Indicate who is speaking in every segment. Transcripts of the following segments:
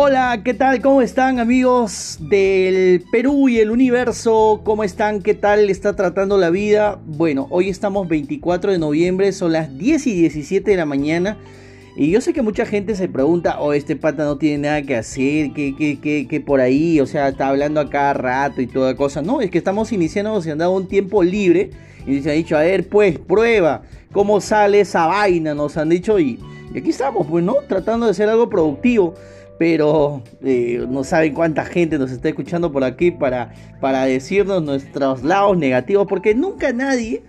Speaker 1: Hola, ¿qué tal? ¿Cómo están amigos del Perú y el universo? ¿Cómo están? ¿Qué tal está tratando la vida? Bueno, hoy estamos 24 de noviembre, son las 10 y 17 de la mañana. Y yo sé que mucha gente se pregunta, oh, este pata no tiene nada que hacer, que, que, que, por ahí, o sea, está hablando a cada rato y toda cosa. No, es que estamos iniciando, se han dado un tiempo libre y se han dicho, a ver, pues, prueba, cómo sale esa vaina, nos han dicho y, y aquí estamos, pues, ¿no? Tratando de hacer algo productivo pero eh, no saben cuánta gente nos está escuchando por aquí para, para decirnos nuestros lados negativos, porque nunca nadie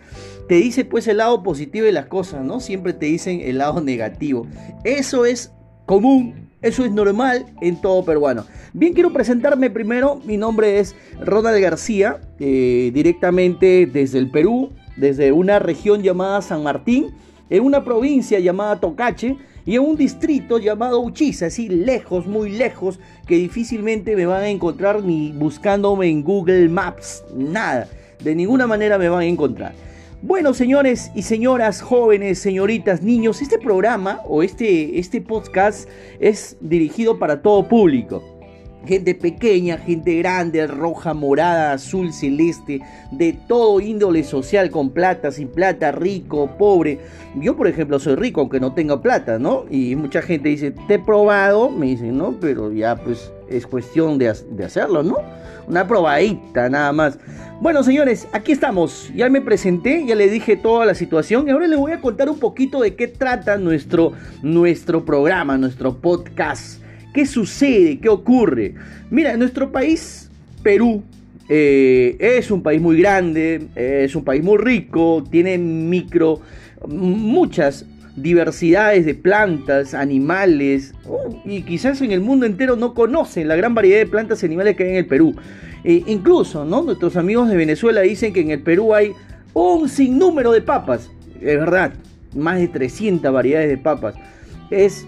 Speaker 1: te dice pues el lado positivo de las cosas, ¿no? Siempre te dicen el lado negativo. Eso es común, eso es normal en todo peruano. Bien, quiero presentarme primero, mi nombre es Ronald García, eh, directamente desde el Perú, desde una región llamada San Martín, en una provincia llamada Tocache, y en un distrito llamado Uchiza, así lejos, muy lejos, que difícilmente me van a encontrar ni buscándome en Google Maps, nada, de ninguna manera me van a encontrar. Bueno, señores y señoras, jóvenes, señoritas, niños, este programa o este, este podcast es dirigido para todo público gente pequeña, gente grande, roja, morada, azul, celeste, de todo índole social, con plata, sin plata, rico, pobre. Yo, por ejemplo, soy rico, aunque no tenga plata, ¿no? Y mucha gente dice, te he probado, me dicen, no, pero ya pues es cuestión de, de hacerlo, ¿no? Una probadita, nada más. Bueno, señores, aquí estamos. Ya me presenté, ya le dije toda la situación y ahora les voy a contar un poquito de qué trata nuestro, nuestro programa, nuestro podcast. ¿Qué sucede? ¿Qué ocurre? Mira, nuestro país, Perú, eh, es un país muy grande, es un país muy rico, tiene micro, muchas diversidades de plantas, animales, oh, y quizás en el mundo entero no conocen la gran variedad de plantas y animales que hay en el Perú. Eh, incluso, ¿no? Nuestros amigos de Venezuela dicen que en el Perú hay un sinnúmero de papas. Es verdad, más de 300 variedades de papas. Es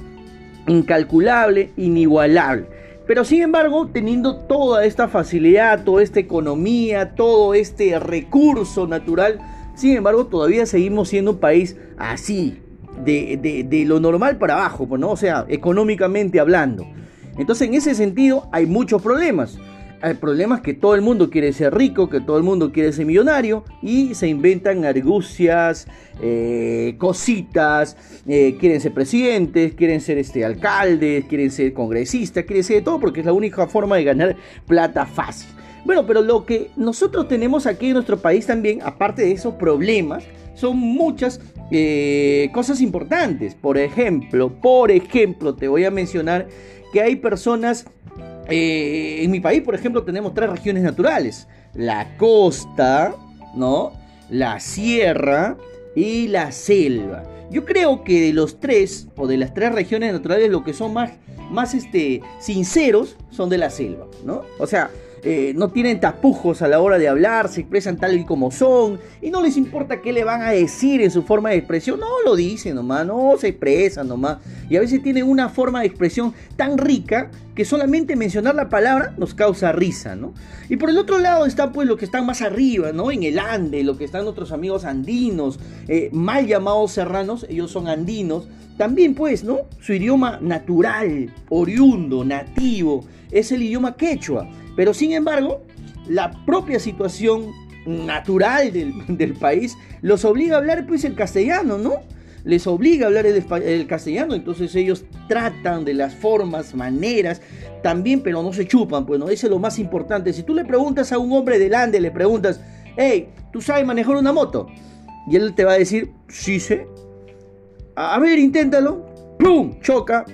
Speaker 1: incalculable, inigualable. Pero sin embargo, teniendo toda esta facilidad, toda esta economía, todo este recurso natural, sin embargo, todavía seguimos siendo un país así, de, de, lo normal para abajo, ¿no? O sea, económicamente hablando. Entonces, en ese sentido, hay muchos problemas. El problema es que todo el mundo quiere ser rico, que todo el mundo quiere ser millonario y se inventan argucias, eh, cositas, eh, quieren ser presidentes, quieren ser este, alcaldes, quieren ser congresistas, quieren ser de todo porque es la única forma de ganar plata fácil. Bueno, pero lo que nosotros tenemos aquí en nuestro país también, aparte de esos problemas, son muchas eh, cosas importantes. Por ejemplo, por ejemplo, te voy a mencionar que hay personas eh, en mi país, por ejemplo, tenemos tres regiones naturales. La costa, ¿no? La sierra y la selva. Yo creo que de los tres, o de las tres regiones naturales, lo que son más, más este, sinceros son de la selva, ¿no? O sea, eh, no tienen tapujos a la hora de hablar, se expresan tal y como son, y no les importa qué le van a decir en su forma de expresión, no lo dicen nomás, no se expresan nomás, y a veces tienen una forma de expresión tan rica que solamente mencionar la palabra nos causa risa, ¿no? Y por el otro lado está pues lo que están más arriba, ¿no? En el Ande, lo que están nuestros amigos andinos, eh, mal llamados serranos, ellos son andinos, también pues, ¿no? Su idioma natural, oriundo, nativo, es el idioma quechua. Pero sin embargo, la propia situación natural del, país los obliga a hablar pues el castellano, ¿no? Les obliga a hablar el, castellano, entonces ellos tratan de las formas, maneras, también, pero no se chupan, pues no, eso es lo más importante. Si tú le preguntas a un hombre del Ande, le preguntas, hey, ¿tú sabes manejar una moto? Y él te va a decir, sí sé. A ver, inténtalo. ¡Pum! Choca.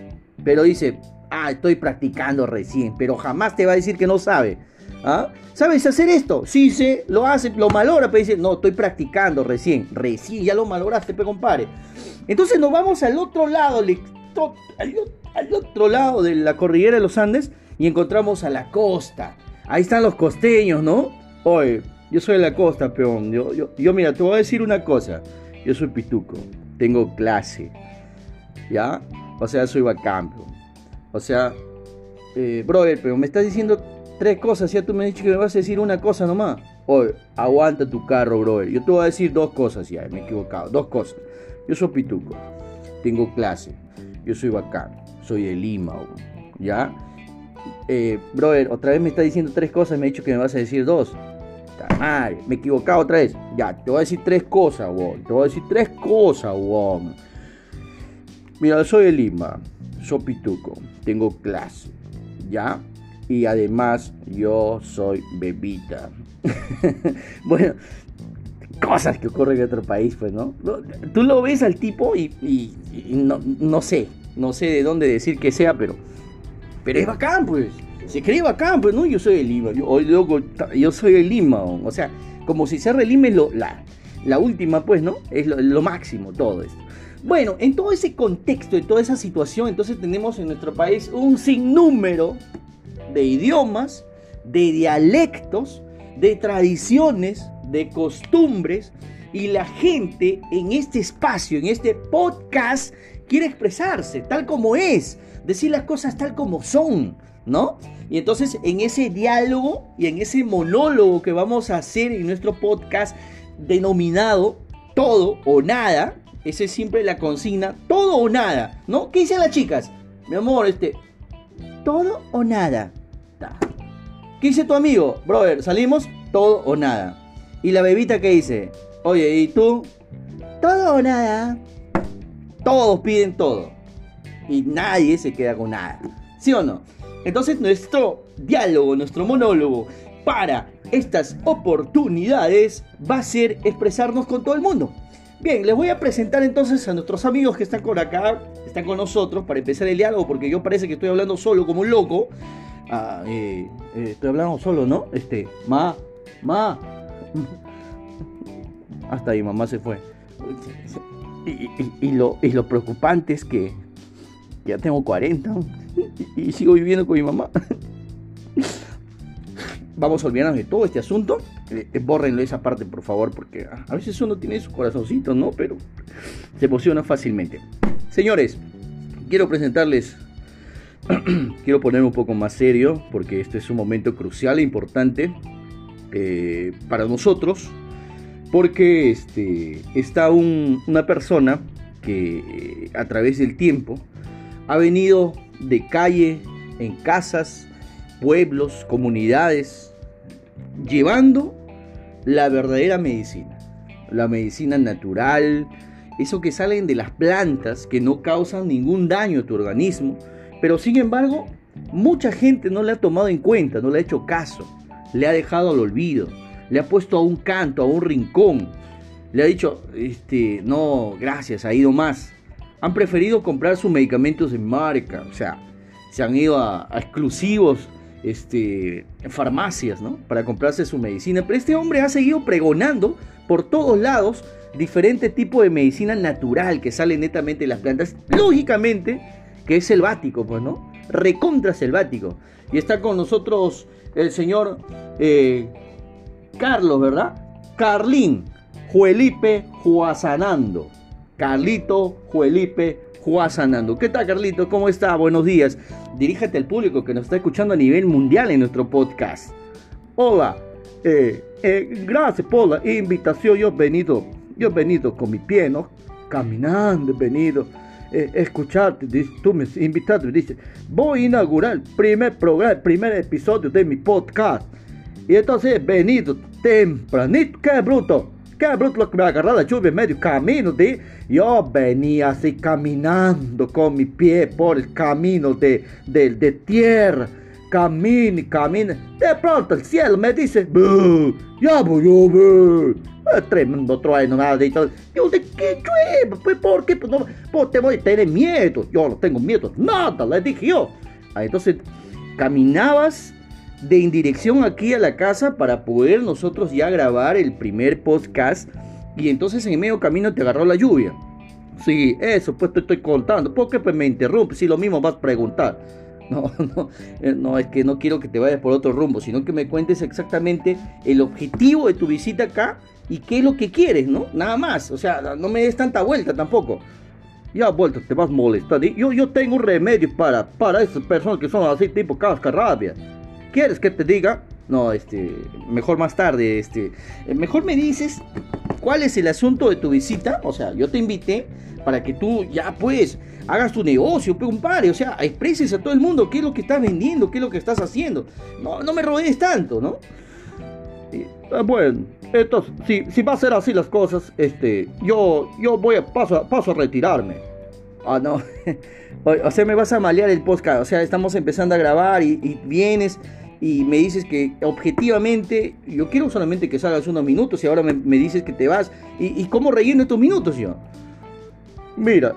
Speaker 1: Pero dice, Ah, estoy practicando recién, pero jamás te va a decir que no sabe. ¿Ah? ¿Sabes hacer esto? Sí, sé, lo hace, lo malora, pero dice, no, estoy practicando recién. Recién, ya lo maloraste, pe compadre. Entonces nos vamos al otro lado, al, otro lado de la cordillera de los Andes y encontramos a la costa. Ahí están los costeños, ¿no? Oye, yo soy de la costa, peón. Yo, yo, yo, mira, te voy a decir una cosa. Yo soy pituco, tengo clase. ¿Ya? O sea, soy bacán, peón. O sea, eh, brother, pero me estás diciendo tres cosas, ya tú me has dicho que me vas a decir una cosa nomás. Oye, aguanta tu carro, brother. Yo te voy a decir dos cosas ya, me he equivocado. Dos cosas. Yo soy pituco, tengo clase, yo soy bacán, soy de Lima, ¿ya? eh, brother, otra vez me está diciendo tres cosas, me ha dicho que me vas a decir dos. Madre, me he equivocado otra vez. Ya, te voy a decir tres cosas, weón. Te voy a decir tres cosas, weón. Mira, soy de Lima, soy pituco, tengo clase, ¿ya? Y además yo soy bebita. bueno, cosas que ocurren en otro país, pues, ¿no? Tú lo ves al tipo y, no, no, sé, no sé de dónde decir que sea, pero, pero es bacán, pues. Se cree bacán, pues, ¿no? Yo soy de Lima, yo, yo soy de Lima, o sea, como si ser de Lima es la, la última, pues, ¿no? Es lo, lo máximo, todo esto. Bueno, en todo ese contexto, en toda esa situación, entonces tenemos en nuestro país un sinnúmero de idiomas, de dialectos, de tradiciones, de costumbres, y la gente en este espacio, en este podcast, quiere expresarse tal como es, decir las cosas tal como son, ¿no? Y entonces en ese diálogo y en ese monólogo que vamos a hacer en nuestro podcast denominado todo o nada, esa es siempre la consigna, todo o nada, ¿no? ¿Qué dicen las chicas? Mi amor, este, todo o nada. ¿Qué dice tu amigo? Brother, salimos, todo o nada. ¿Y la bebita qué dice? Oye, ¿y tú? Todo o nada. Todos piden todo. Y nadie se queda con nada. ¿Sí o no? Entonces nuestro diálogo, nuestro monólogo para estas oportunidades va a ser expresarnos con todo el mundo. Bien, les voy a presentar entonces a nuestros amigos que están por acá, están con nosotros para empezar el diálogo, porque yo parece que estoy hablando solo como un loco. Ah, eh, eh, estoy hablando solo, ¿no? Este, ma, ma. Hasta ahí, mamá se fue. Y, lo, y lo preocupante es que ya tengo 40 y sigo viviendo con mi mamá vamos a olvidarnos de todo este asunto. Eh, eh, bórrenlo esa parte, por favor, porque a veces uno tiene su corazoncito, ¿no? Pero se emociona fácilmente. Señores, quiero presentarles. quiero ponerme un poco más serio, porque este es un momento crucial e importante eh, para nosotros. Porque este, está una persona que a través del tiempo ha venido de calle en casas, pueblos, comunidades, llevando la verdadera medicina, la medicina natural, eso que salen de las plantas que no causan ningún daño a tu organismo, pero sin embargo mucha gente no le ha tomado en cuenta, no le ha hecho caso, le ha dejado al olvido, le ha puesto a un canto, a un rincón, le ha dicho, este, no, gracias, ha ido más. Han preferido comprar sus medicamentos en marca, o sea, se han ido a, a exclusivos este, farmacias, ¿no? Para comprarse su medicina. Pero este hombre ha seguido pregonando por todos lados diferente tipo de medicina natural que sale netamente de las plantas. Lógicamente que es selvático, pues, ¿no? Recontra selvático. Y está con nosotros el señor eh, Carlos, ¿verdad? Carlín, Juelipe Juazanando. Carlito Juelipe Juazanando. ¿Qué tal, Carlito? ¿Cómo está? Buenos días diríjate al público que nos está escuchando a nivel mundial en nuestro podcast. Hola, eh, eh, gracias por la invitación. Yo he venido, yo he venido con mi pie, ¿no? Caminando, he venido. Eh, escucharte, tú me invitaste, dice, voy a inaugurar el primer programa, el primer episodio de mi podcast. Y entonces he venido tempranito, qué bruto, qué bruto lo que me agarró la lluvia en medio camino de yo venía así caminando con mi pie por el camino de, de, tierra. Camine, camine. De pronto el cielo me dice, ya voy a tremendo trueno, nada de todo. Yo, ¿de qué llueve? Pues, ¿por qué? Pues, no, pues te voy a tener miedo. Yo no tengo miedo. Nada, le dije yo. Entonces, caminabas de en dirección aquí a la casa para poder nosotros ya grabar el primer podcast y entonces en medio camino te agarró la lluvia. Sí, eso pues te estoy contando. ¿Por qué pues me interrumpes? Si lo mismo vas a preguntar. No, no, eh, no, es que no quiero que te vayas por otro rumbo, sino que me cuentes exactamente el objetivo de tu visita acá y qué es lo que quieres, ¿no? Nada más. O sea, no me des tanta vuelta tampoco. Ya vuelta, te vas a molestar. Yo, yo tengo un remedio para, para esas personas que son así tipo cascarrabia. ¿Quieres que te diga? No, este, mejor más tarde, este, eh, mejor me dices ¿cuál es el asunto de tu visita? O sea, yo te invité para que tú ya pues hagas tu negocio, compadre. O sea, expreses a todo el mundo qué es lo que estás vendiendo, qué es lo que estás haciendo. No, no me rodees tanto, ¿no?
Speaker 2: Eh, bueno, entonces, si, si va a ser así las cosas, este, yo, yo voy a paso, paso a retirarme.
Speaker 1: Ah, no. o, sea, me vas a malear el podcast. O sea, estamos empezando a grabar y, vienes y me dices que objetivamente yo quiero solamente que salgas unos minutos y ahora me, dices que te vas. ¿Y, cómo relleno estos minutos yo?
Speaker 2: Mira,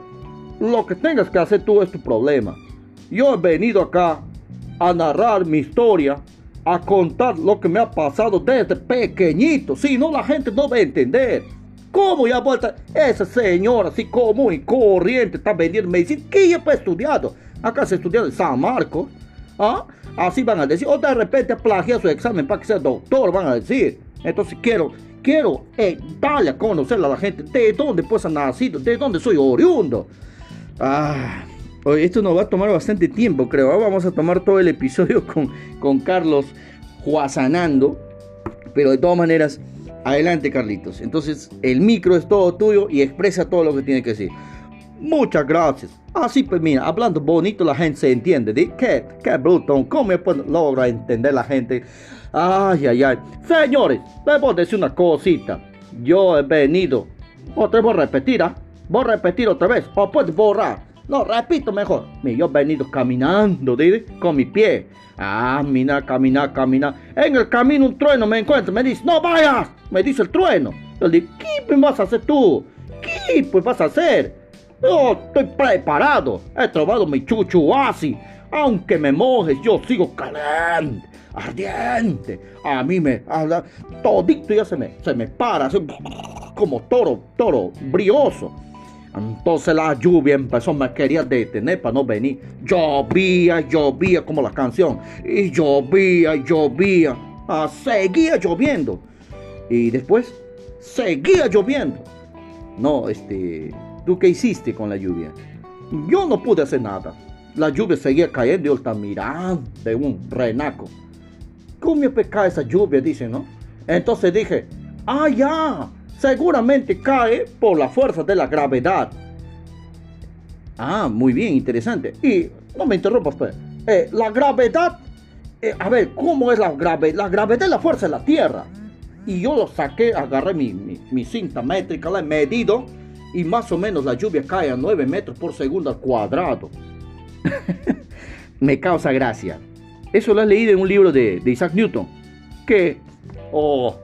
Speaker 2: lo que tengas que hacer tú es tu problema. Yo he venido acá a narrar mi historia a contar lo que me ha pasado desde pequeñito. Si no, la gente no va a entender. ¿Cómo ya vuelta? Esa señora así común y corriente está vendiendo medicina. ¿Qué ya ha estudiado? Acá se estudiado en San Marcos. ¿Ah? Así van a decir. O de repente plagia su examen para que sea doctor, van a decir. Entonces quiero, quiero eh, darle a conocer a la gente de dónde pues ha nacido, de dónde soy oriundo.
Speaker 1: Ah. Esto nos va a tomar bastante tiempo, creo. Vamos a tomar todo el episodio con, con Carlos Juazanando. Pero de todas maneras, adelante, Carlitos. Entonces, el micro es todo tuyo y expresa todo lo que tiene que decir.
Speaker 2: Muchas gracias. Así pues, mira, hablando bonito la gente se entiende. ¿de? ¿Qué, qué bruto? ¿Cómo logra entender la gente? Ay, ay, ay. Señores, les voy a decir una cosita. Yo he venido. Otra voy a repetir, ¿ah? Voy a repetir otra vez. O puedes borrar. No, repito mejor. Yo he venido caminando, ¿sí? con mi pie. Ah, mira, caminar, caminar. En el camino un trueno me encuentra. Me dice, no vayas. Me dice el trueno. Yo le digo, ¿qué vas a hacer tú? ¿Qué pues vas a hacer? Estoy preparado. He probado mi chuchu así. Aunque me mojes, yo sigo caliente, ardiente. A mí me habla todito ya se me, se me para, como toro, toro, brioso. Entonces la lluvia empezó, me quería detener para no venir. Llovía, llovía como la canción. Y llovía, llovía. Ah, seguía lloviendo. Y después, seguía lloviendo. No, este, ¿tú qué hiciste con la lluvia? Yo no pude hacer nada. La lluvia seguía cayendo estaba mirando de un renaco. ¿Cómo me cae esa lluvia? Dice, ¿no? Entonces dije, ah, ya, seguramente cae por la fuerza de la gravedad.
Speaker 1: Ah, muy bien, interesante.
Speaker 2: Y no me interrumpas, pues. Eh, la gravedad, eh, a ver, ¿cómo es la gravedad? La gravedad es la fuerza de la Tierra. Y yo lo saqué, agarré mi, mi, cinta métrica, la he medido y más o menos la lluvia cae a 9 metros por segundo al cuadrado.
Speaker 1: me causa gracia. Eso lo has leído en un libro de, de Isaac Newton.
Speaker 2: Que, oh,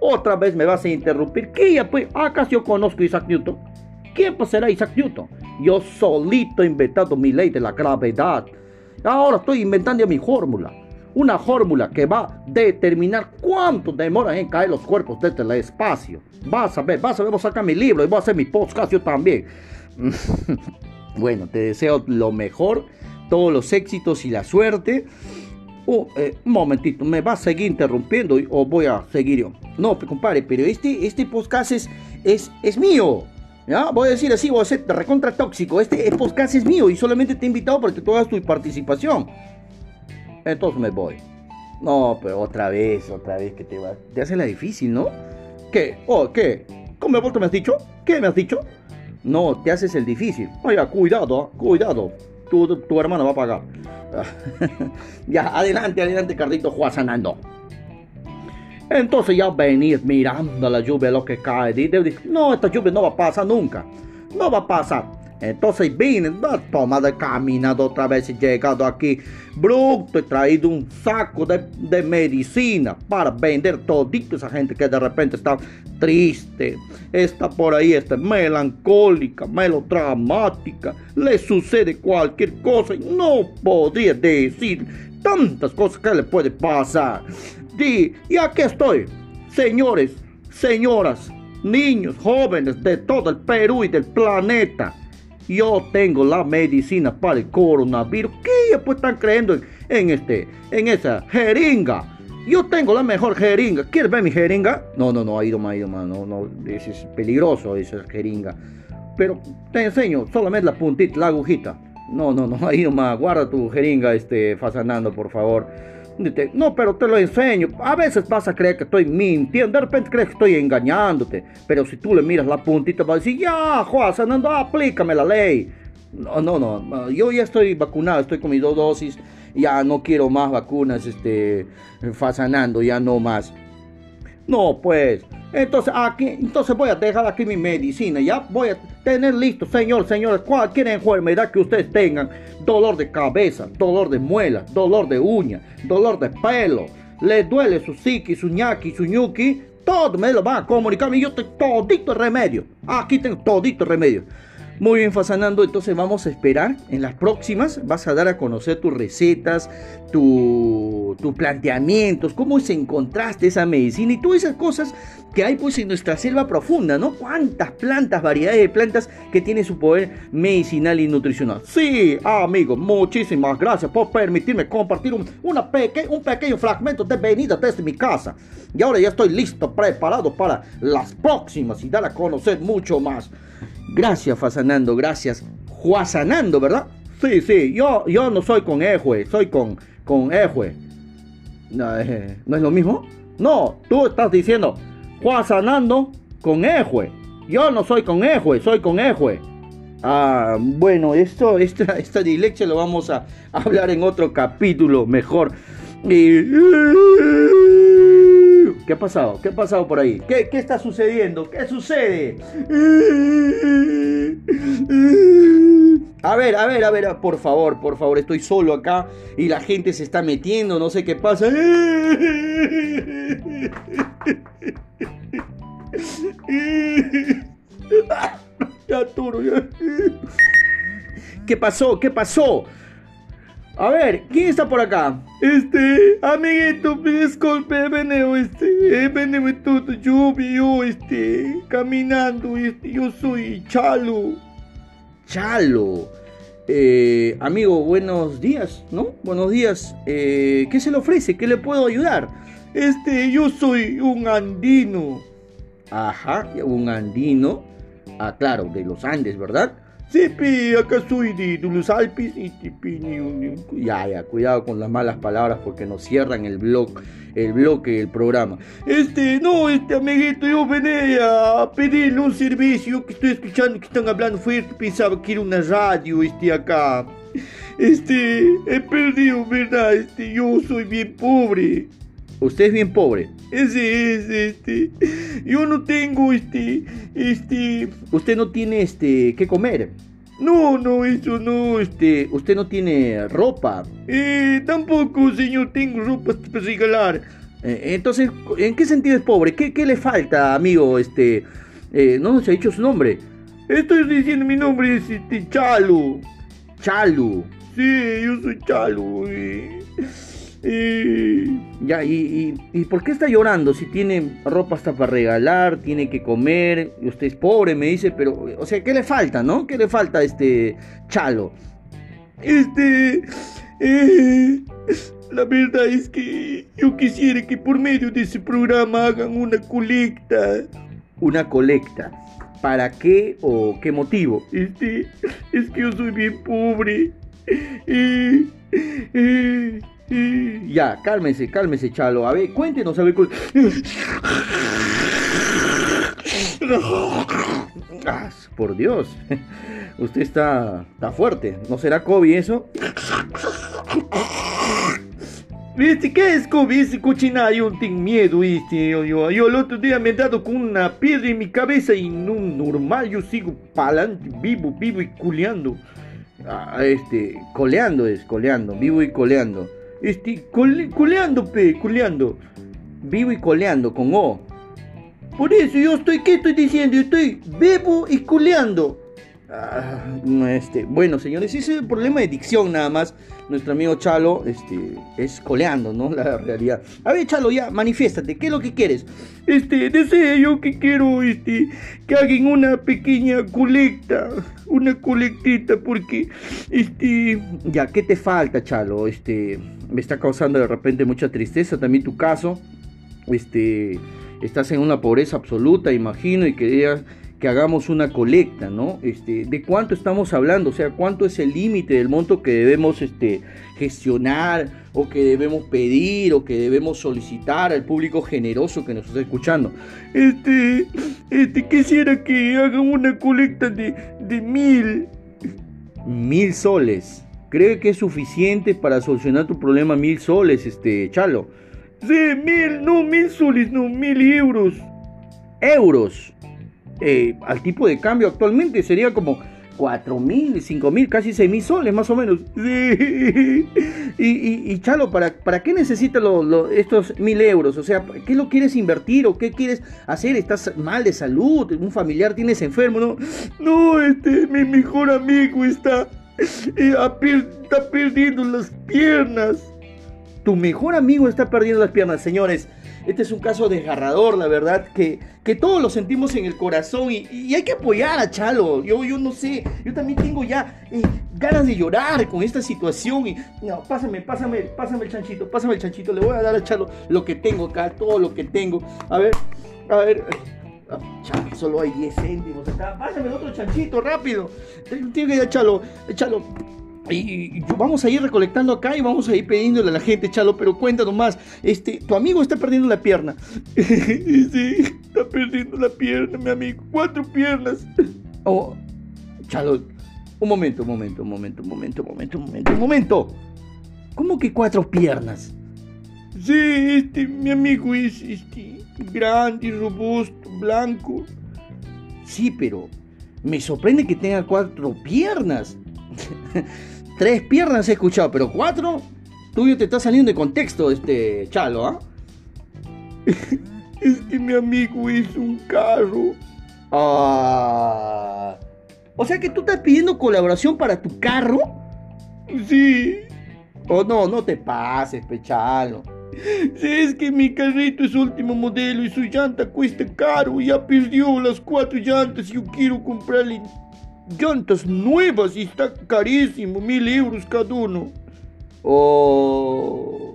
Speaker 2: otra vez me vas a interrumpir. ¿Qué? Pues, ¿acaso yo conozco a Isaac Newton? ¿Quién pues será Isaac Newton? Yo solito he inventado mi ley de la gravedad. Ahora estoy inventando mi fórmula. Una fórmula que va a determinar cuánto demoran en caer los cuerpos desde el espacio. Vas a ver, vas a ver, voy a sacar mi libro y voy a hacer mi podcast yo también.
Speaker 1: bueno, te deseo lo mejor, todos los éxitos y la suerte.
Speaker 2: Oh, eh, un momentito, ¿me vas a seguir interrumpiendo o voy a seguir yo?
Speaker 1: No, compadre, pero este, este podcast es, es, mío. ¿Ya? Voy a decir así, voy a ser recontra tóxico. Este podcast es mío y solamente te he invitado para que tú hagas tu participación.
Speaker 2: Entonces me voy.
Speaker 1: No, pero otra vez, otra vez que te vas. Te hace la difícil, ¿no?
Speaker 2: ¿Qué? ¿Oh, qué? ¿Cómo me has dicho? ¿Qué me has dicho?
Speaker 1: No, te haces el difícil.
Speaker 2: Oiga, cuidado, cuidado. Tu, tu hermano va a pagar.
Speaker 1: ya, adelante, adelante, Cardito Juazanando.
Speaker 2: Entonces ya venís mirando la lluvia, lo que cae. Y no, esta lluvia no va a pasar nunca. No va a pasar. Entonces vine, no, toma de caminado otra vez y llegado aquí. Bruto, he traído un saco de, medicina para vender todito esa gente que de repente está triste, está por ahí, está melancólica, melodramática, le sucede cualquier cosa y no podía decir tantas cosas que le puede pasar. Y, y aquí estoy, señores, señoras, niños, jóvenes de todo el Perú y del planeta yo tengo la medicina para el coronavirus. ¿Qué pues están creyendo en, este, en esa jeringa? Yo tengo la mejor jeringa. ¿Quieres ver mi jeringa? No, no, no, ha ido ha ido mal. No, no, es, es peligroso esa jeringa. Pero te enseño solamente la puntita, la agujita. No, no, no, ha ido mal. Guarda tu jeringa, este, Fasanando, por favor. No, pero te lo enseño. A veces vas a creer que estoy mintiendo, de repente crees que estoy engañándote. Pero si tú le miras la puntita, vas a decir, ya, Juan Sanando, aplícame la ley. No, no, no, yo ya estoy vacunado, estoy con mis dos dosis, ya no quiero más vacunas, este, fasanando, ya no más. No, pues, entonces aquí, entonces voy a dejar aquí mi medicina, ya voy a tener listo, señor, señores, cualquier enfermedad que ustedes tengan, dolor de cabeza, dolor de muela, dolor de uña, dolor de pelo, les duele su psiqui, su ñaki, su ñuki, todo me lo van a comunicar y yo tengo todito el remedio. Aquí tengo todito el remedio. Muy bien, Fasanando, entonces vamos a esperar en las próximas. Vas a dar a conocer tus recetas, tus tu planteamientos, cómo se encontraste esa medicina y todas esas cosas que hay pues en nuestra selva profunda, ¿no? Cuántas plantas, variedades de plantas que tiene su poder medicinal y nutricional. Sí, amigo, muchísimas gracias por permitirme compartir un, una un pequeño fragmento de venida desde mi casa. Y ahora ya estoy listo, preparado para las próximas y dar a conocer mucho más. Gracias, Fasanando, gracias. Juasanando, ¿verdad? Sí, sí, yo, yo no soy con Ejue, soy con, con Ejue. No, eh, ¿No es lo mismo? No, tú estás diciendo Juasanando con Ejue. Yo no soy con Ejue, soy con Ejue. Ah, bueno, esto, esta, esta dislexia lo vamos a hablar en otro capítulo mejor. Y... ¿Qué ha pasado? ¿Qué ha pasado por ahí? ¿Qué, está sucediendo? ¿Qué sucede? A ver, a ver, a ver, por favor, por favor, estoy solo acá y la gente se está metiendo, no sé qué pasa. Ya. ¿Qué pasó? ¿Qué pasó? A ver, ¿quién está por acá?
Speaker 3: Este, amiguito, disculpe, veneo, este, veneo todo lluvio, este, caminando, este, yo soy Chalo.
Speaker 2: Chalo. Eh, amigo, buenos días, ¿no? Buenos días. Eh, ¿Qué se le ofrece? ¿Qué le puedo ayudar?
Speaker 3: Este, yo soy un andino.
Speaker 2: Ajá, un andino. Ah, claro, de los Andes, ¿verdad?
Speaker 3: Sí, pi, acá soy de, los Alpes y
Speaker 2: Ya, ya, cuidado con las malas palabras porque nos cierran el blog, el bloque del programa.
Speaker 3: Este, no, este amiguito, yo venía a pedirle un servicio que estoy escuchando que están hablando fuerte, pensaba que era una radio, este, acá. Este, he perdido, ¿verdad? Este, yo soy bien pobre.
Speaker 2: Usted es bien pobre.
Speaker 3: Ese es, este. Yo no tengo, este, este.
Speaker 2: Usted no tiene, este, qué comer.
Speaker 3: No, no, eso no, este.
Speaker 2: Usted no tiene ropa.
Speaker 3: Eh, tampoco, señor, tengo ropa para regalar.
Speaker 2: Eh, entonces, ¿en qué sentido es pobre? ¿Qué, qué le falta, amigo? Este. Eh, no se ha dicho su nombre.
Speaker 3: Estoy diciendo mi nombre es este Chalo.
Speaker 2: Chalo.
Speaker 3: Sí, yo soy Chalo. Eh. Y...
Speaker 2: Ya, y, y, por qué está llorando? Si tiene ropa hasta para regalar, tiene que comer, y usted es pobre, me dice, pero, o sea, ¿qué le falta, no? ¿Qué le falta a este chalo?
Speaker 3: Este... Eh, la verdad es que yo quisiera que por medio de ese programa hagan una colecta.
Speaker 2: Una colecta. ¿Para qué o qué motivo?
Speaker 3: Este, es que yo soy bien pobre. Eh,
Speaker 2: eh, ya, cálmese, cálmese, Chalo. A ver, cuéntenos, a ver. Ah, por Dios, usted está, está fuerte. ¿No será COVID eso?
Speaker 3: ¿Viste qué es COVID? Ese cochina, yo tengo miedo, ¿viste? Yo, yo, yo, el otro día me he dado con una piedra en mi cabeza y no normal, yo sigo pa'lante, vivo, vivo y culeando.
Speaker 2: Ah, este, coleando es, coleando, vivo y coleando.
Speaker 3: Este, coleando, pe, coleando.
Speaker 2: Vivo y coleando con O.
Speaker 3: Por eso yo estoy, ¿qué estoy diciendo? Yo estoy vivo y coleando.
Speaker 2: Ah, este, bueno, señores, ese es el problema de dicción nada más. Nuestro amigo Chalo este, es coleando, ¿no? La realidad. A ver, Chalo, ya, manifiéstate. ¿Qué es lo que quieres?
Speaker 3: Este, deseo yo que quiero, este, que hagan una pequeña colecta. Una colectita, porque, este...
Speaker 2: Ya, ¿qué te falta, Chalo? Este, me está causando de repente mucha tristeza también tu caso. Este, estás en una pobreza absoluta, imagino, y querías que
Speaker 1: que hagamos una colecta, ¿no? Este, ¿De cuánto estamos hablando? O sea, ¿cuánto es el límite del monto que debemos este, gestionar o que debemos pedir o que debemos solicitar al público generoso que nos está escuchando?
Speaker 3: Este, este, quisiera que hagan una colecta de, de mil.
Speaker 1: Mil soles. ¿Cree que es suficiente para solucionar tu problema mil soles, este, Chalo?
Speaker 3: Sí, mil, no, mil soles, no, mil euros.
Speaker 1: Euros. Eh, al tipo de cambio actualmente sería como 4 mil, 5 mil, casi 6 mil soles más o menos.
Speaker 3: Sí.
Speaker 1: Y, y, Chalo, ¿para, ¿para qué necesitas estos mil euros? O sea, ¿qué lo quieres invertir o qué quieres hacer? ¿Estás mal de salud? ¿Un familiar tienes enfermo? No,
Speaker 3: no este, mi mejor amigo está, está perdiendo las piernas.
Speaker 1: Tu mejor amigo está perdiendo las piernas, señores. Este es un caso desgarrador, la verdad, que, que todos lo sentimos en el corazón y, hay que apoyar a Chalo. Yo, yo no sé, yo también tengo ya eh, ganas de llorar con esta situación. Y, no, pásame, pásame, pásame el chanchito, pásame el chanchito. Le voy a dar a Chalo lo que tengo acá, todo lo que tengo. A ver, a ver. Chalo, solo hay 10 céntimos acá. Pásame otro chanchito, rápido. Tengo que ir a Chalo. Chalo, y, vamos a ir recolectando acá y vamos a ir pidiéndole a la gente, Chalo, pero cuéntanos más. Este, tu amigo está perdiendo la pierna.
Speaker 3: sí, está perdiendo la pierna, mi amigo. Cuatro piernas.
Speaker 1: Oh, Chalo, un momento, un momento, un momento, un momento, un momento, un momento, un momento. ¿Cómo que cuatro piernas?
Speaker 3: Sí, este, mi amigo es este, grande, robusto, blanco.
Speaker 1: Sí, pero me sorprende que tenga cuatro piernas. Tres piernas he escuchado, pero cuatro, tuyo te está saliendo de contexto este chalo, ¿ah?
Speaker 3: es que mi amigo es un carro.
Speaker 1: Ah. O sea que tú estás pidiendo colaboración para tu carro.
Speaker 3: Sí.
Speaker 1: Oh, no, no te pases, pechalo.
Speaker 3: Si es que mi carrito es último modelo y su llanta cuesta caro, ya perdió las cuatro llantas y yo quiero comprarle llantas nuevas y está carísimo, mil euros cada uno.
Speaker 1: Oh.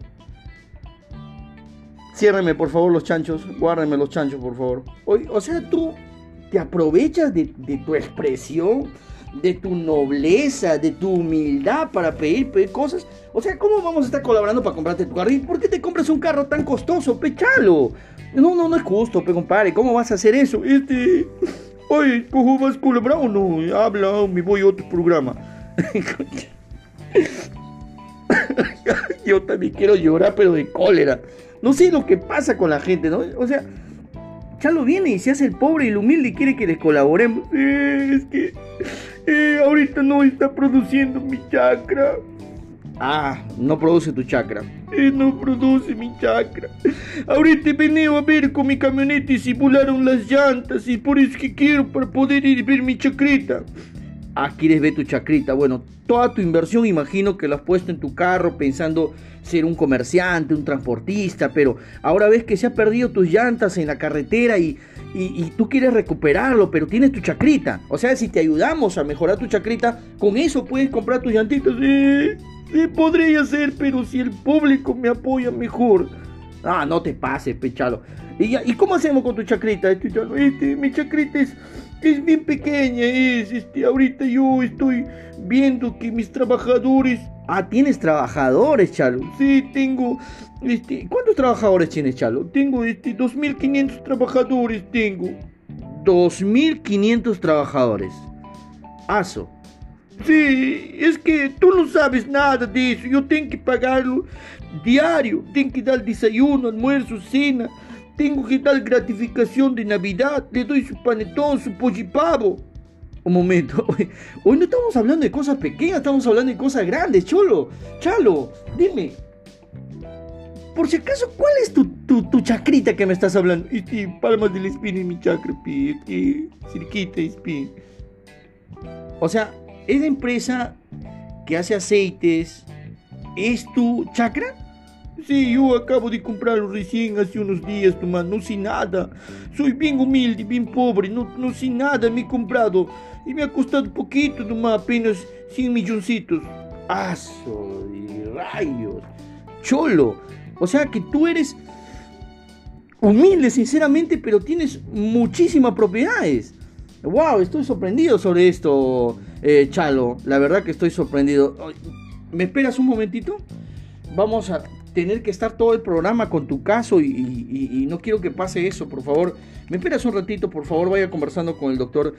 Speaker 1: Ciérreme por favor los chanchos, guárdeme los chanchos por favor. O, sea, tú te aprovechas de, tu expresión, de tu nobleza, de tu humildad para pedir, cosas. O sea, ¿cómo vamos a estar colaborando para comprarte tu carro? ¿Y por qué te compras un carro tan costoso? Pechalo. No, no, no es justo, pe compadre. ¿Cómo vas a hacer eso?
Speaker 3: Este. Oye, ¿cómo vas colaborar o no? Habla, me voy a otro programa.
Speaker 1: Yo también quiero llorar, pero de cólera. No sé lo que pasa con la gente, ¿no? O sea, Chalo viene y se hace el pobre y el humilde y quiere que les colaboremos.
Speaker 3: Eh, es que eh, ahorita no está produciendo mi chakra.
Speaker 1: Ah, no produce tu chakra.
Speaker 3: Eh, no produce mi chakra. Ahorita he venido a ver con mi camioneta y simularon las llantas y por eso que quiero para poder ir a ver mi chacrita.
Speaker 1: Ah, quieres ver tu chacrita. Bueno, toda tu inversión imagino que lo has puesto en tu carro pensando ser un comerciante, un transportista, pero ahora ves que se ha perdido tus llantas en la carretera y, y, tú quieres recuperarlo, pero tienes tu chacrita. O sea, si te ayudamos a mejorar tu chacrita, con eso puedes comprar tus llantitas.
Speaker 3: Sí. Sí, podría ser, pero si el público me apoya mejor.
Speaker 1: Ah, no te pases, pechalo. ¿Y, ¿Y cómo hacemos con tu chacrita?
Speaker 3: Este, este, mi chacrita es, es bien pequeña, es, este, ahorita yo estoy viendo que mis trabajadores...
Speaker 1: Ah, ¿tienes trabajadores, Chalo?
Speaker 3: Sí, tengo, este...
Speaker 1: ¿Cuántos trabajadores tienes, Chalo?
Speaker 3: Tengo, este, 2.500 trabajadores, tengo.
Speaker 1: 2.500 trabajadores. Aso.
Speaker 3: Sí, es que tú no sabes nada de eso. Yo tengo que pagarlo diario. Tengo que dar desayuno, almuerzo, cena. Tengo que dar gratificación de Navidad. Le doy su panetón, su pavo.
Speaker 1: Un momento, hoy, no estamos hablando de cosas pequeñas, estamos hablando de cosas grandes, Cholo. Chalo, dime. Por si acaso, ¿cuál es tu, tu, chacrita que me estás hablando?
Speaker 3: Palmas del espín en mi chakra, pi. Aquí, cerquita, espín.
Speaker 1: O sea, esa empresa que hace aceites es tu chakra?
Speaker 3: Sí, yo acabo de comprarlo recién hace unos días, nomás, no sé nada. Soy bien humilde, bien pobre, no, no sé nada, me he comprado. Y me ha costado poquito, apenas 100 milloncitos.
Speaker 1: ¡Aso de rayos! Cholo, o sea que tú eres humilde, sinceramente, pero tienes muchísimas propiedades. Wow, estoy sorprendido sobre esto, eh, Chalo. La verdad que estoy sorprendido. ¿Me esperas un momentito? Vamos a tener que estar todo el programa con tu caso y, no quiero que pase eso, por favor. ¿Me esperas un ratito? Por favor, vaya conversando con el doctor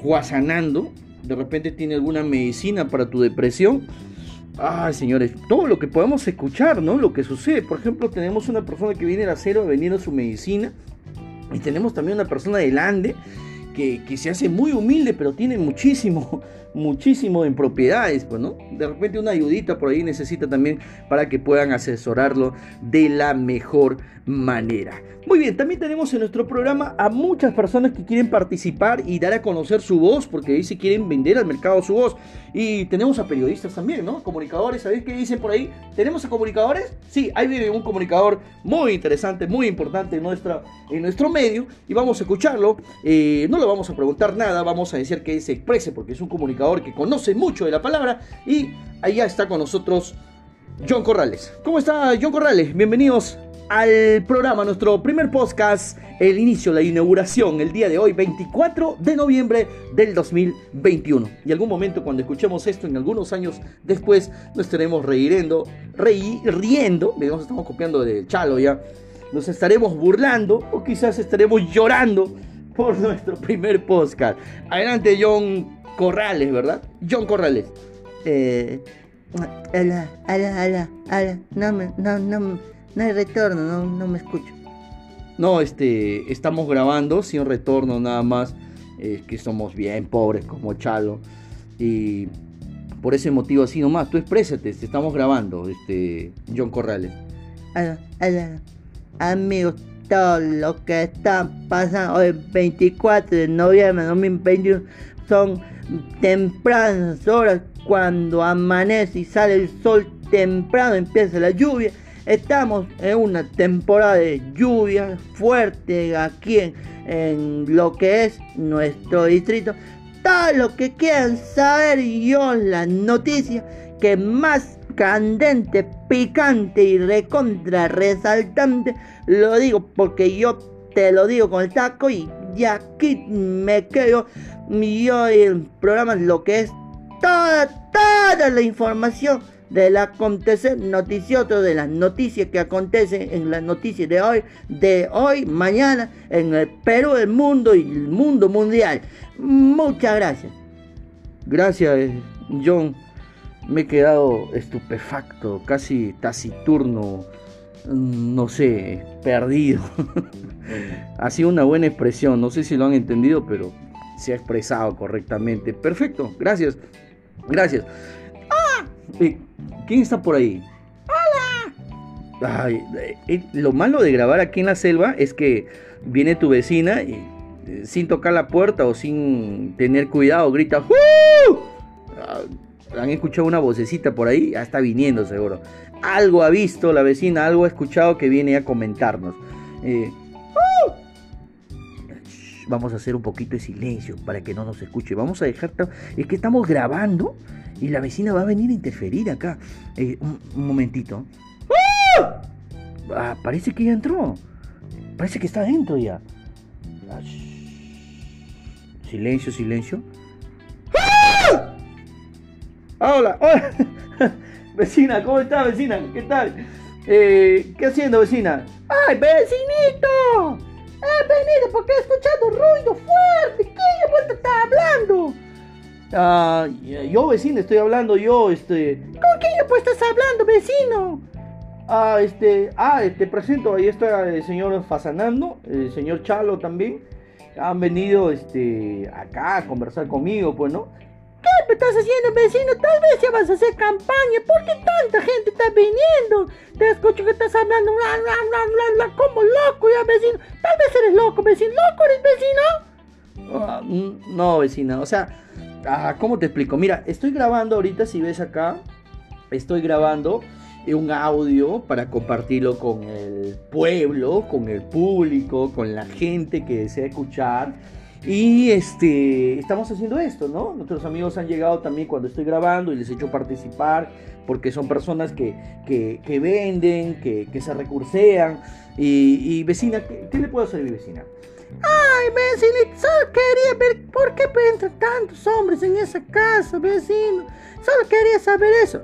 Speaker 1: Juasanando. De repente tiene alguna medicina para tu depresión. Ay, señores, todo lo que podemos escuchar, ¿no? Lo que sucede. Por ejemplo, tenemos una persona que viene a la cero vendiendo su medicina. Y tenemos también una persona del Ande que, que, se hace muy humilde, pero tiene muchísimo, muchísimo en propiedades, pues, ¿no? De repente una ayudita por ahí necesita también para que puedan asesorarlo de la mejor manera. Muy bien, también tenemos en nuestro programa a muchas personas que quieren participar y dar a conocer su voz, porque ahí se quieren vender al mercado su voz. Y tenemos a periodistas también, ¿no? Comunicadores, ¿sabéis qué dicen por ahí? ¿Tenemos a comunicadores? Sí, ahí viene un comunicador muy interesante, muy importante en, nuestra, en nuestro medio y vamos a escucharlo. Eh, no le vamos a preguntar nada, vamos a decir que se exprese porque es un comunicador que conoce mucho de la palabra y allá está con nosotros John Corrales. ¿Cómo está John Corrales? Bienvenidos al programa, nuestro primer podcast, el inicio, la inauguración, el día de hoy, 24 de noviembre del 2021. Y algún momento cuando escuchemos esto, en algunos años después, nos estaremos riendo, reí, riendo, digamos, estamos copiando de Chalo ya, nos estaremos burlando o quizás estaremos llorando por nuestro primer podcast. Adelante, John Corrales, ¿verdad? John Corrales.
Speaker 4: Eh, ala, ala, ala, ala, no me, no, no, no hay retorno, no, no me escucho.
Speaker 1: No, este, estamos grabando sin retorno nada más. Es que somos bien pobres como Chalo. Y por ese motivo así nomás, tú exprésate, te estamos grabando, este, John Corrales.
Speaker 4: Ala, ala, amigos, todo lo que está pasando hoy 24 de noviembre de 2021 son tempranas horas cuando amanece y sale el sol temprano empieza la lluvia Estamos en una temporada de lluvia fuerte aquí en, lo que es nuestro distrito. Todo lo que quieran saber yo la noticia que más candente, picante y recontra resaltante, lo digo porque yo te lo digo con el taco y ya aquí me quedo. Yo el programa lo que es toda, toda la información del acontecer noticioso de las noticias que acontecen en las noticias de hoy, de hoy, mañana, en el Perú, el mundo y el mundo mundial. Muchas gracias.
Speaker 1: Gracias, John. Me he quedado estupefacto, casi taciturno, no sé, perdido. ha sido una buena expresión, no sé si lo han entendido, pero se ha expresado correctamente. Perfecto, gracias. Gracias. ¡Ah! ¿Quién está por ahí? ¡Hola! Eh, eh, lo malo de grabar aquí en la selva es que viene tu vecina y eh, sin tocar la puerta o sin tener cuidado grita ¡Uh! Han escuchado una vocecita por ahí, ya está viniendo seguro. Algo ha visto la vecina, algo ha escuchado que viene a comentarnos. ¡Uh! Vamos a hacer un poquito de silencio para que no nos escuche. Vamos a dejar... Es que estamos grabando y la vecina va a venir a interferir acá. Eh, un, momentito. ¡Ah! ¡Ah! Parece que ya entró. Parece que está adentro ya. Ah, silencio, silencio. ¡Ah! Hola, hola. vecina, ¿cómo está, vecina? ¿Qué tal? Eh, ¿Qué haciendo, vecina?
Speaker 4: ¡Ay, vecinito! ¡He venido porque he escuchado ruido fuerte! ¿Qué vuelta está hablando?
Speaker 1: Ah, yo vecino, estoy hablando yo, este.
Speaker 4: ¿Con quién pues estás hablando, vecino?
Speaker 1: Ah, este, ah, te presento, ahí está el señor Fasanando, el señor Chalo también. Han venido, este, acá a conversar conmigo, pues, ¿no?
Speaker 4: ¿Qué me estás haciendo, vecino? Tal vez ya vas a hacer campaña. ¿Por qué tanta gente está viniendo? Te escucho que estás hablando, bla, loco ya, vecino. Tal vez eres loco, vecino. ¿Loco eres, vecino?
Speaker 1: Ah, no, vecina, o sea, Ah, ¿cómo te explico? Mira, estoy grabando ahorita, si ves acá, estoy grabando un audio para compartirlo con el pueblo, con el público, con la gente que desea escuchar. Y este, estamos haciendo esto, ¿no? Nuestros amigos han llegado también cuando estoy grabando y les he hecho participar porque son personas que, que, venden, que, que, se recursean. Y, vecina, ¿qué, ¿qué, le puedo hacer a mi vecina?
Speaker 4: Ay, vecina, solo quería ver por qué entran tantos hombres en esa casa, vecino. Solo quería saber eso.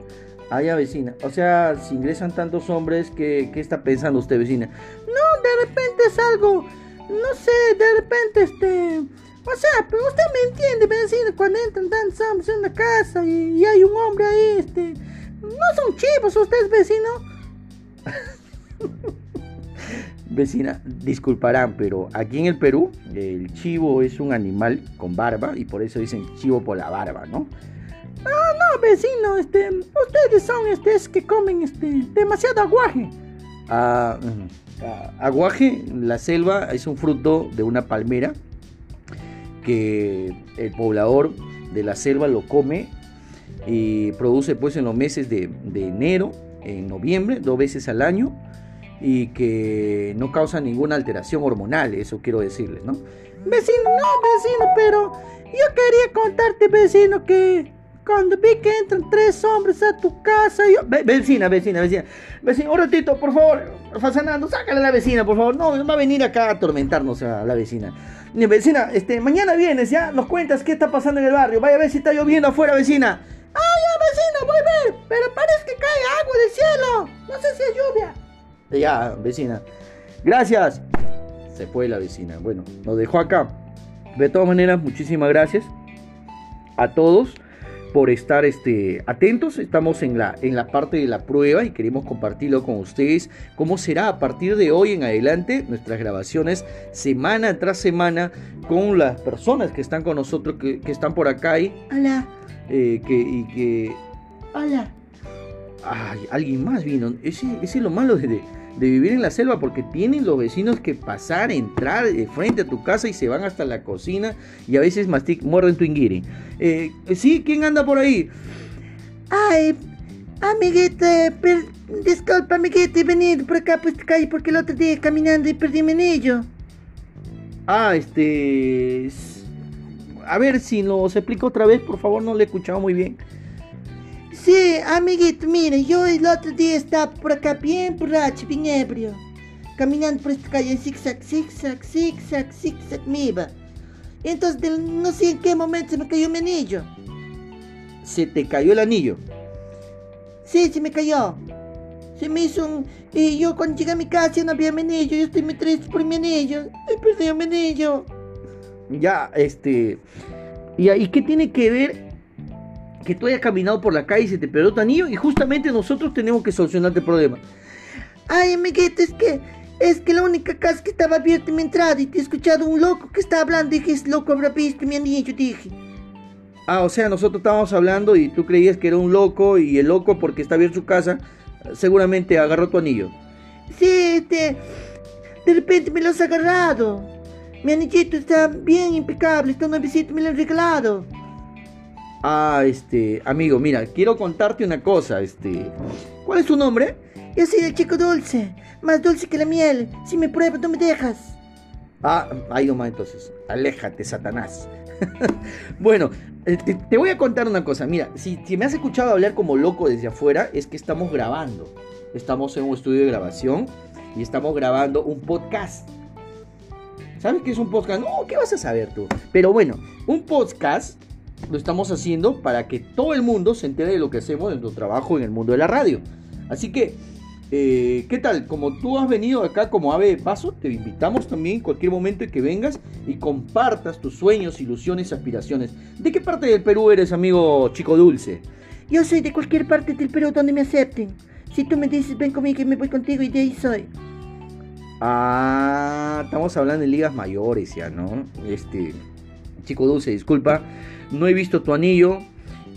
Speaker 1: Ah, ya, vecina. O sea, si ingresan tantos hombres, ¿qué, ¿qué está pensando usted, vecina?
Speaker 4: No, de repente es algo no sé, de repente, este... O sea, pero usted me entiende, vecino, cuando entran tantos hombres en una casa y, y, hay un hombre ahí, este... No son chivos ustedes, vecino.
Speaker 1: Vecina, disculparán, pero aquí en el Perú el chivo es un animal con barba y por eso dicen chivo por la barba, ¿no?
Speaker 4: Ah, no, vecino, este, ustedes son estos que comen este demasiado aguaje.
Speaker 1: Ah, aguaje, la selva es un fruto de una palmera que el poblador de la selva lo come y produce pues en los meses de, enero, en noviembre, dos veces al año y que no causa ninguna alteración hormonal, eso quiero decirles, ¿no?
Speaker 4: Vecino, no, vecino, pero yo quería contarte, vecino, que cuando vi que entran tres hombres a tu casa, yo...
Speaker 1: Ve, vecina, vecina, vecina. Vecina, un ratito, por favor. Fasanando, sácale a la vecina, por favor. No, va a venir acá a atormentarnos a la vecina. Vecina, este, mañana vienes, ¿ya? Nos cuentas qué está pasando en el barrio. Vaya a ver si está lloviendo afuera, vecina.
Speaker 4: Ah, ya, vecina, voy a ver. Pero parece que cae agua del cielo. No sé si es lluvia.
Speaker 1: Ya, vecina. Gracias. Se fue la vecina. Bueno, nos dejó acá. De todas maneras, muchísimas gracias a todos por estar este, atentos. Estamos en la, en la parte de la prueba y queremos compartirlo con ustedes. ¿Cómo será a partir de hoy en adelante nuestras grabaciones semana tras semana con las personas que están con nosotros, que, que están por acá y,
Speaker 4: Hola.
Speaker 1: Eh, que, y que...
Speaker 4: Hola.
Speaker 1: Ay, alguien más vino. Ese, ese es lo malo de, de, vivir en la selva porque tienen los vecinos que pasar, entrar de frente a tu casa y se van hasta la cocina y a veces mastic, muerden tu inguiri. Eh, ¿Sí? ¿Quién anda por ahí?
Speaker 4: Ay, amiguita, per, disculpa, amiguita, he venido por acá por esta calle porque el otro día caminando y perdí mi anillo.
Speaker 1: Ah, este... A ver si nos explica otra vez, por favor, no le he escuchado muy bien.
Speaker 4: Sí, amiguito, mire, yo el otro día estaba por acá bien borracho, bien ebrio. Caminando por esta calle zigzag, zigzag, zigzag, zigzag, me iba. Y entonces, no sé en qué momento se me cayó mi anillo.
Speaker 1: ¿Se te cayó el anillo?
Speaker 4: Sí, se me cayó. Se me hizo un... Y yo cuando llegué a mi casa no había mi anillo. Yo estoy muy triste por mi anillo. He perdido mi anillo.
Speaker 1: Ya, este... ¿Y ahí qué tiene que ver que tú hayas caminado por la calle y se te perdió tu anillo? Y justamente nosotros tenemos que solucionar este problema.
Speaker 4: Ay, amiguito, es que... Es que la única casa que estaba abierta en mi entrada y te he escuchado un loco que estaba hablando. Dije, ese loco habrá visto mi anillo, dije.
Speaker 1: Ah, o sea, nosotros estábamos hablando y tú creías que era un loco y el loco porque está abierto su casa seguramente agarró tu anillo.
Speaker 4: Sí, este... De repente me lo has agarrado. Mi anillito está bien impecable, está nuevecito, me lo han regalado.
Speaker 1: Ah, este, amigo, mira, quiero contarte una cosa, este... ¿Cuál es tu nombre?
Speaker 4: Yo soy el chico dulce, más dulce que la miel. Si me pruebas, no me dejas.
Speaker 1: Ah, ahí nomás entonces. Aléjate, Satanás. bueno, te, te, voy a contar una cosa. Mira, si, si, me has escuchado hablar como loco desde afuera, es que estamos grabando. Estamos en un estudio de grabación y estamos grabando un podcast. ¿Sabes qué es un podcast? No, ¿qué vas a saber tú? Pero bueno, un podcast lo estamos haciendo para que todo el mundo se entere de lo que hacemos en nuestro trabajo en el mundo de la radio. Así que eh, ¿Qué tal? Como tú has venido acá como ave de paso, te invitamos también en cualquier momento que vengas y compartas tus sueños, ilusiones, aspiraciones. ¿De qué parte del Perú eres, amigo chico dulce?
Speaker 4: Yo soy de cualquier parte del Perú donde me acepten. Si tú me dices ven conmigo y me voy contigo y de ahí soy.
Speaker 1: Ah, estamos hablando de ligas mayores ya, ¿no? Este, chico dulce, disculpa, no he visto tu anillo,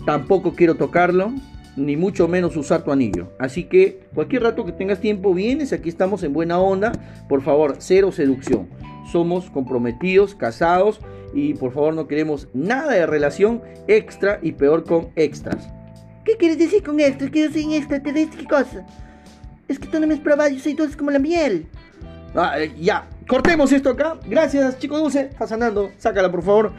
Speaker 1: tampoco quiero tocarlo ni mucho menos usar tu anillo. Así que cualquier rato que tengas tiempo vienes, aquí estamos en buena onda. Por favor, cero seducción. Somos comprometidos, casados y por favor no queremos nada de relación extra y peor con extras.
Speaker 4: ¿Qué quieres decir con extras? Que yo soy un extraterrestre, ¿qué cosa? Es que tú no me has probado, yo soy dulce como la miel.
Speaker 1: Ah, eh, ya, cortemos esto acá. Gracias, chico dulce. Fasanando, sácala por favor.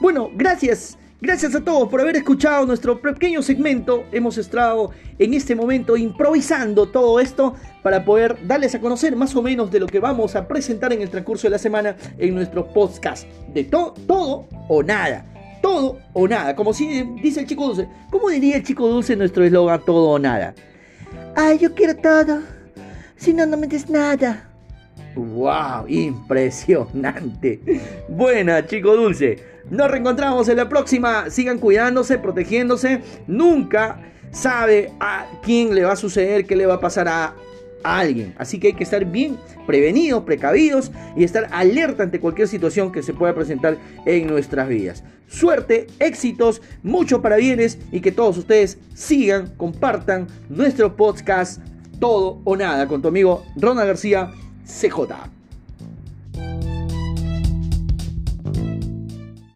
Speaker 1: Bueno, gracias. Gracias a todos por haber escuchado nuestro pequeño segmento. Hemos estado en este momento improvisando todo esto para poder darles a conocer más o menos de lo que vamos a presentar en el transcurso de la semana en nuestro podcast. De todo, o nada. Todo o nada. Como si dice el chico dulce. ¿Cómo diría el chico dulce nuestro eslogan todo o nada?
Speaker 4: Ay, yo quiero todo. Si no, no me des nada.
Speaker 1: ¡Wow! Impresionante. Buena, chico dulce. Nos reencontramos en la próxima. Sigan cuidándose, protegiéndose. Nunca sabe a quién le va a suceder, qué le va a pasar a, alguien. Así que hay que estar bien prevenidos, precavidos y estar alerta ante cualquier situación que se pueda presentar en nuestras vidas. Suerte, éxitos, mucho para bienes y que todos ustedes sigan, compartan nuestro podcast Todo o Nada con tu amigo Ronald García CJ.